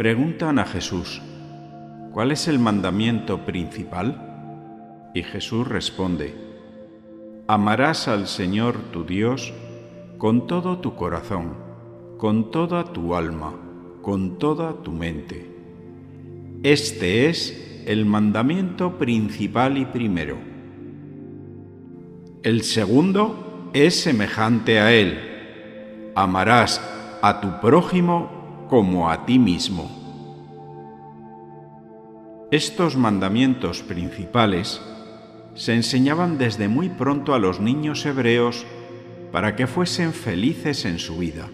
preguntan a Jesús, ¿cuál es el mandamiento principal? Y Jesús responde, amarás al Señor tu Dios con todo tu corazón, con toda tu alma, con toda tu mente. Este es el mandamiento principal y primero. El segundo es semejante a él. Amarás a tu prójimo como a ti mismo. Estos mandamientos principales se enseñaban desde muy pronto a los niños hebreos para que fuesen felices en su vida.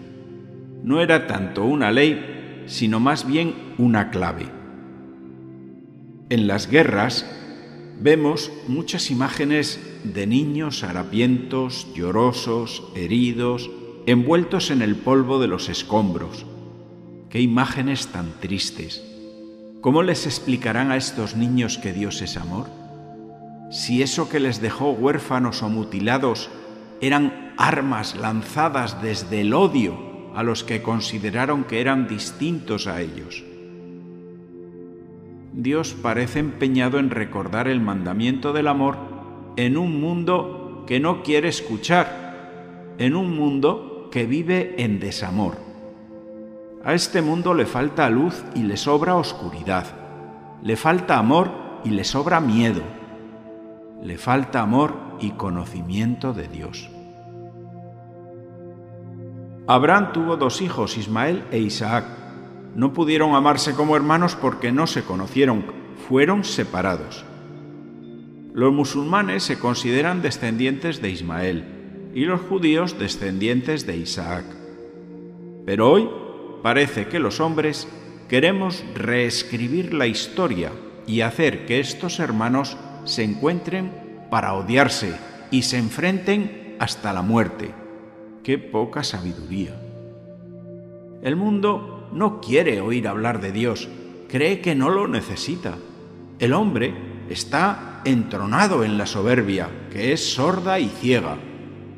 No era tanto una ley, sino más bien una clave. En las guerras vemos muchas imágenes de niños harapientos, llorosos, heridos, envueltos en el polvo de los escombros, Qué imágenes tan tristes. ¿Cómo les explicarán a estos niños que Dios es amor? Si eso que les dejó huérfanos o mutilados eran armas lanzadas desde el odio a los que consideraron que eran distintos a ellos. Dios parece empeñado en recordar el mandamiento del amor en un mundo que no quiere escuchar, en un mundo que vive en desamor. A este mundo le falta luz y le sobra oscuridad. Le falta amor y le sobra miedo. Le falta amor y conocimiento de Dios. Abraham tuvo dos hijos, Ismael e Isaac. No pudieron amarse como hermanos porque no se conocieron, fueron separados. Los musulmanes se consideran descendientes de Ismael y los judíos descendientes de Isaac. Pero hoy parece que los hombres queremos reescribir la historia y hacer que estos hermanos se encuentren para odiarse y se enfrenten hasta la muerte. Qué poca sabiduría. El mundo no quiere oír hablar de Dios, cree que no lo necesita. El hombre está entronado en la soberbia, que es sorda y ciega,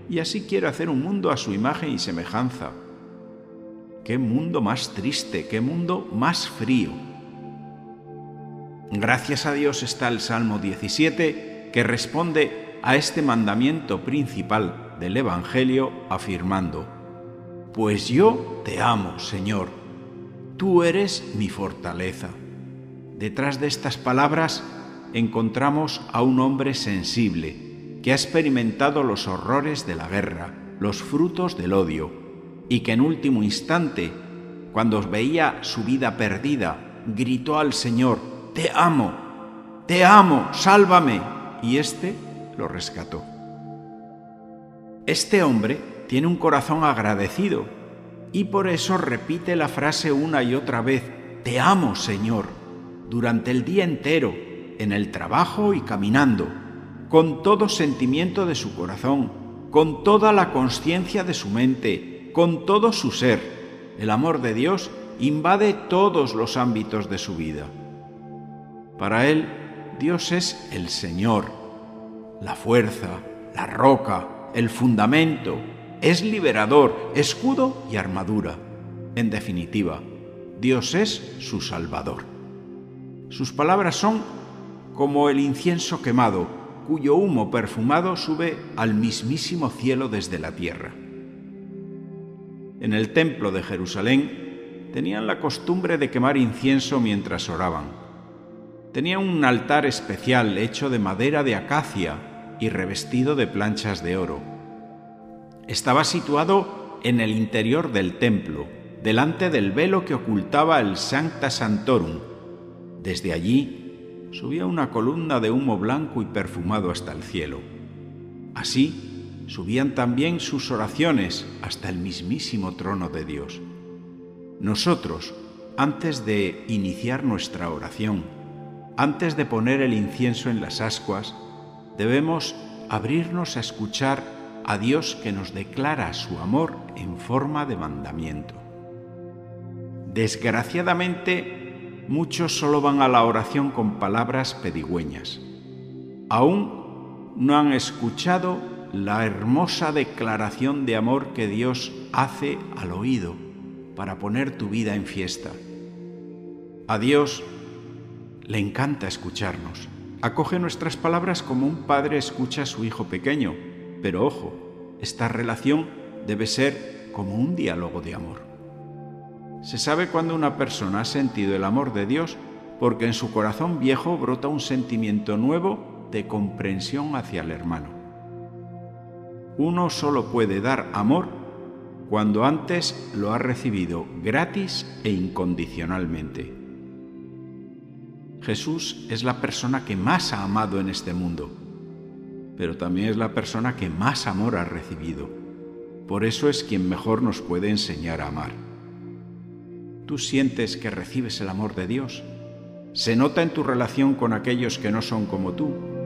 y así quiere hacer un mundo a su imagen y semejanza Qué mundo más triste, qué mundo más frío. Gracias a Dios está el Salmo 17 que responde a este mandamiento principal del Evangelio afirmando, Pues yo te amo, Señor, tú eres mi fortaleza. Detrás de estas palabras encontramos a un hombre sensible que ha experimentado los horrores de la guerra, los frutos del odio, y que en último instante, cuando veía su vida perdida, gritó al Señor, Te amo, te amo, sálvame. Y éste lo rescató. Este hombre tiene un corazón agradecido y por eso repite la frase una y otra vez, Te amo, Señor, durante el día entero, en el trabajo y caminando, con todo sentimiento de su corazón, con toda la conciencia de su mente, con todo su ser. El amor de Dios invade todos los ámbitos de su vida. Para él, Dios es el Señor, la fuerza, la roca, el fundamento, es liberador, escudo y armadura. En definitiva, Dios es su Salvador. Sus palabras son como el incienso quemado, cuyo humo perfumado sube al mismísimo cielo desde la tierra. En el templo de Jerusalén tenían la costumbre de quemar incienso mientras oraban. Tenía un altar especial hecho de madera de acacia y revestido de planchas de oro. Estaba situado en el interior del templo, delante del velo que ocultaba el Sancta Santorum. Desde allí subía una columna de humo blanco y perfumado hasta el cielo. Así, subían también sus oraciones hasta el mismísimo trono de Dios. Nosotros, antes de iniciar nuestra oración, antes de poner el incienso en las ascuas, debemos abrirnos a escuchar a Dios que nos declara su amor en forma de mandamiento. Desgraciadamente, muchos solo van a la oración con palabras pedigüeñas. Aún no han escuchado la hermosa declaración de amor que Dios hace al oído para poner tu vida en fiesta. A Dios le encanta escucharnos. Acoge nuestras palabras como un padre escucha a su hijo pequeño. Pero ojo, esta relación debe ser como un diálogo de amor. Se sabe cuando una persona ha sentido el amor de Dios porque en su corazón viejo brota un sentimiento nuevo de comprensión hacia el hermano. Uno solo puede dar amor cuando antes lo ha recibido gratis e incondicionalmente. Jesús es la persona que más ha amado en este mundo, pero también es la persona que más amor ha recibido. Por eso es quien mejor nos puede enseñar a amar. ¿Tú sientes que recibes el amor de Dios? ¿Se nota en tu relación con aquellos que no son como tú?